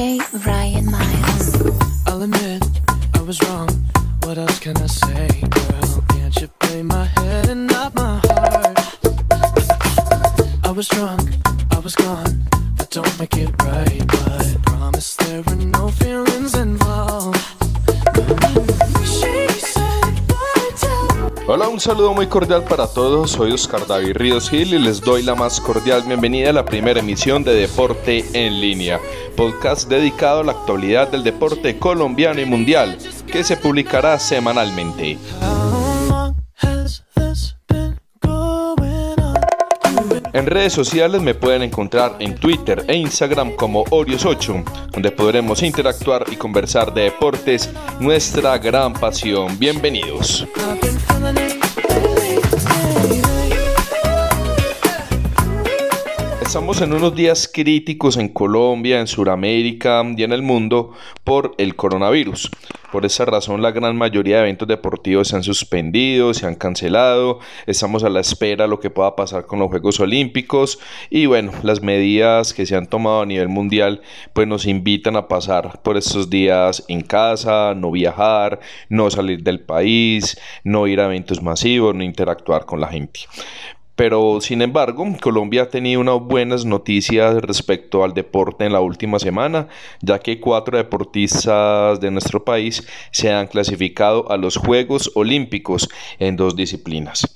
DJ Ryan Miles. I'll admit I was wrong. What else can I say, girl? Can't you play my head and not my heart? I was drunk, I was gone. That don't make it right, but promise there were no feelings involved. Hola, un saludo muy cordial para todos. Soy Oscar David Ríos Gil y les doy la más cordial bienvenida a la primera emisión de Deporte en Línea, podcast dedicado a la actualidad del deporte colombiano y mundial, que se publicará semanalmente. En redes sociales me pueden encontrar en Twitter e Instagram como Orios8, donde podremos interactuar y conversar de deportes, nuestra gran pasión. Bienvenidos. Estamos en unos días críticos en Colombia, en Sudamérica y en el mundo por el coronavirus. Por esa razón la gran mayoría de eventos deportivos se han suspendido, se han cancelado, estamos a la espera de lo que pueda pasar con los Juegos Olímpicos y bueno, las medidas que se han tomado a nivel mundial pues nos invitan a pasar por estos días en casa, no viajar, no salir del país, no ir a eventos masivos, no interactuar con la gente. Pero sin embargo, Colombia ha tenido unas buenas noticias respecto al deporte en la última semana, ya que cuatro deportistas de nuestro país se han clasificado a los Juegos Olímpicos en dos disciplinas.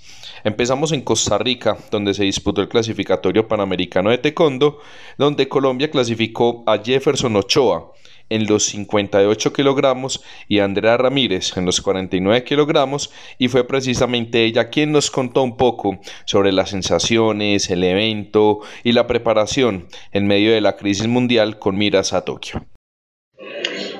Empezamos en Costa Rica, donde se disputó el clasificatorio panamericano de taekwondo, donde Colombia clasificó a Jefferson Ochoa, en los 58 kilogramos y Andrea Ramírez en los 49 kilogramos y fue precisamente ella quien nos contó un poco sobre las sensaciones, el evento y la preparación en medio de la crisis mundial con miras a Tokio.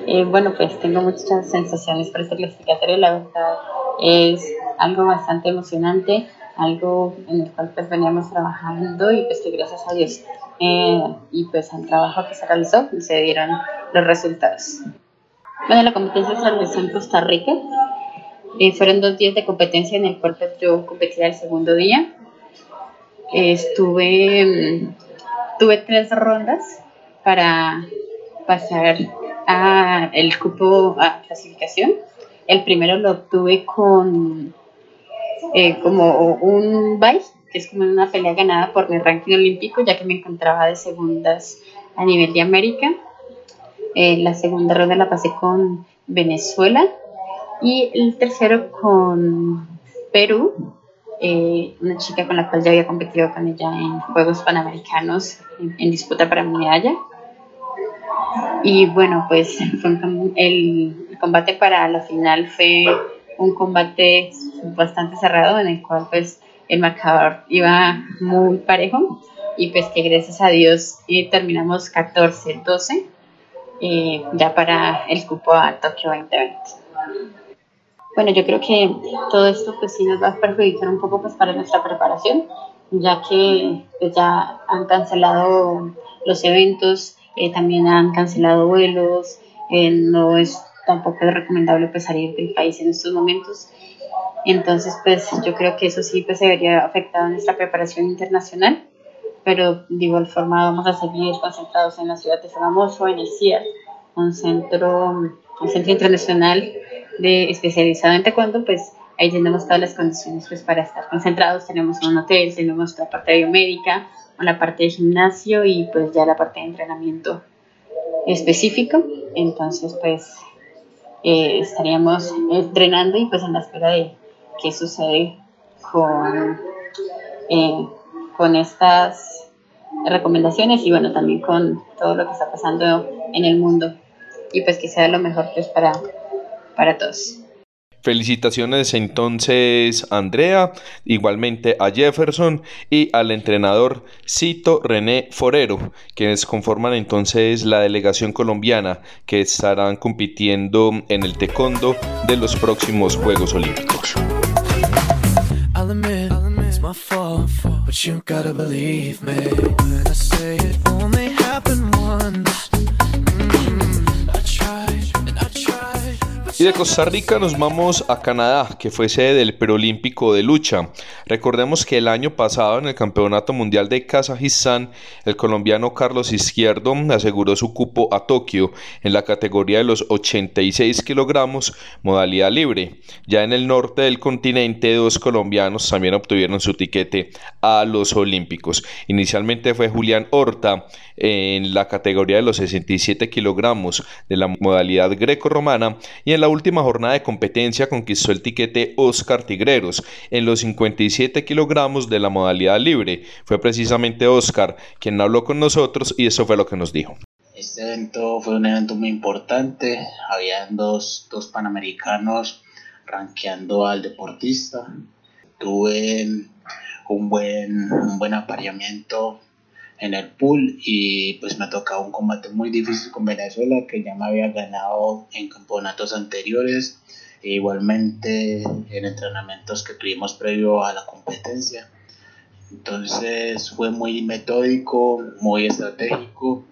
Eh, bueno, pues tengo muchas sensaciones por este clasificatorio, la verdad es algo bastante emocionante, algo en el cual pues veníamos trabajando y pues que gracias a Dios eh, y pues al trabajo que se realizó se dieron los resultados. Bueno, la competencia se realizó en Costa Rica. Eh, fueron dos días de competencia en el cual pues, yo competí el segundo día. estuve, mm, tuve tres rondas para pasar a el cupo a clasificación. El primero lo obtuve con eh, como un que es como una pelea ganada por mi ranking olímpico, ya que me encontraba de segundas a nivel de América. Eh, la segunda ronda la pasé con Venezuela y el tercero con Perú, eh, una chica con la cual ya había competido con ella en Juegos Panamericanos en, disputa para medalla. Y bueno, pues el, el, combate para la final fue un combate bastante cerrado en el cual pues el marcador iba muy parejo y pues que gracias a Dios eh, terminamos 14-12 eh, ya para el cupo a Tokio 2020. Bueno, yo creo que todo esto pues sí nos va a perjudicar un poco pues para nuestra preparación, ya que pues, ya han cancelado los eventos, eh, también han cancelado vuelos, eh, no es tampoco recomendable pues salir del país en estos momentos. Entonces, pues yo creo que eso sí pues se vería afectado nuestra preparación internacional pero de igual forma vamos a seguir concentrados en la ciudad de Sogamoso, en el CIAR, un centro, un centro internacional de, especializado en taekwondo, pues ahí tenemos todas las condiciones pues, para estar concentrados, tenemos un hotel, tenemos la parte biomédica, la parte de gimnasio y pues ya la parte de entrenamiento específico, entonces pues eh, estaríamos entrenando y pues en la espera de qué sucede con, eh, con estas recomendaciones y bueno, también con todo lo que está pasando en el mundo y pues que sea lo mejor pues para, para todos. Felicitaciones entonces Andrea, igualmente a Jefferson y al entrenador Cito René Forero, quienes conforman entonces la delegación colombiana que estarán compitiendo en el taekwondo de los próximos Juegos Olímpicos. De Costa Rica nos vamos a Canadá, que fue sede del Preolímpico de lucha. Recordemos que el año pasado en el Campeonato Mundial de Kazajistán, el colombiano Carlos Izquierdo aseguró su cupo a Tokio en la categoría de los 86 kilogramos, modalidad libre. Ya en el norte del continente, dos colombianos también obtuvieron su tiquete a los Olímpicos. Inicialmente fue Julián Horta en la categoría de los 67 kilogramos de la modalidad greco-romana y en la última jornada de competencia conquistó el tiquete Oscar Tigreros en los 57 kilogramos de la modalidad libre. Fue precisamente Oscar quien habló con nosotros y eso fue lo que nos dijo. Este evento fue un evento muy importante. Habían dos, dos panamericanos rankeando al deportista. Tuve un buen, un buen apareamiento en el pool y pues me tocaba un combate muy difícil con Venezuela que ya me había ganado en campeonatos anteriores e igualmente en entrenamientos que tuvimos previo a la competencia. Entonces fue muy metódico, muy estratégico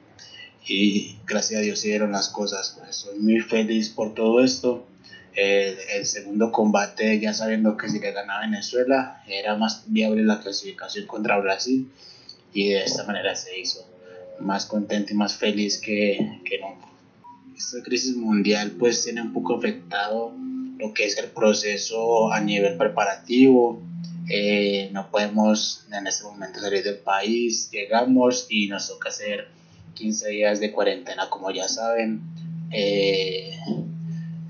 y gracias a Dios se dieron las cosas. Estoy muy feliz por todo esto. El, el, segundo combate, ya sabiendo que si le ganaba Venezuela, era más viable la clasificación contra Brasil y de esta manera se hizo más contento y más feliz que, que nunca. Esta crisis mundial pues tiene un poco afectado lo que es el proceso a nivel preparativo. Eh, no podemos en este momento salir del país, llegamos y nos toca hacer 15 días de cuarentena como ya saben. Eh,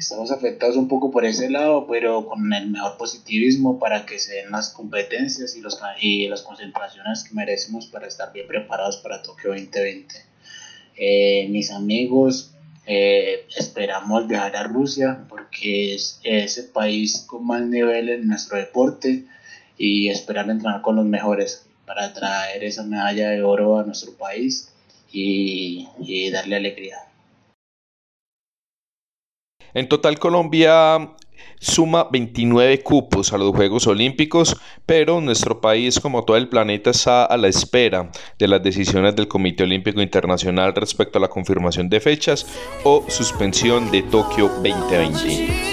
estamos afectados un poco por ese lado, pero con el mejor positivismo para que se den las competencias y, los, y las concentraciones que merecemos para estar bien preparados para Tokio 2020. Eh, mis amigos, eh, esperamos viajar a Rusia porque es ese país con más nivel en nuestro deporte y esperar entrenar con los mejores para traer esa medalla de oro a nuestro país y, y darle alegría. En total Colombia suma 29 cupos a los Juegos Olímpicos, pero nuestro país, como todo el planeta, está a la espera de las decisiones del Comité Olímpico Internacional respecto a la confirmación de fechas o suspensión de Tokio 2020.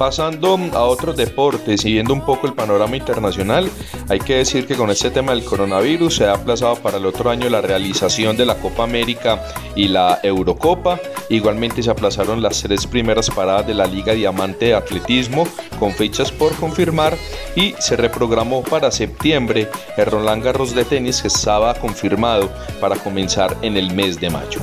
Pasando a otros deportes y viendo un poco el panorama internacional, hay que decir que con este tema del coronavirus se ha aplazado para el otro año la realización de la Copa América y la Eurocopa. Igualmente se aplazaron las tres primeras paradas de la Liga Diamante de Atletismo con fechas por confirmar y se reprogramó para septiembre el Roland Garros de tenis que estaba confirmado para comenzar en el mes de mayo.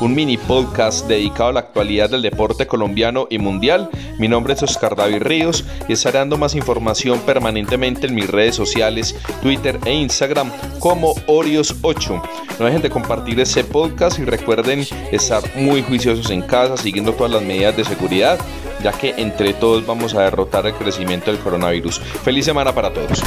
un mini podcast dedicado a la actualidad del deporte colombiano y mundial. Mi nombre es Oscar David Ríos y estaré dando más información permanentemente en mis redes sociales, Twitter e Instagram como Orios8. No dejen de compartir este podcast y recuerden estar muy juiciosos en casa, siguiendo todas las medidas de seguridad, ya que entre todos vamos a derrotar el crecimiento del coronavirus. Feliz semana para todos.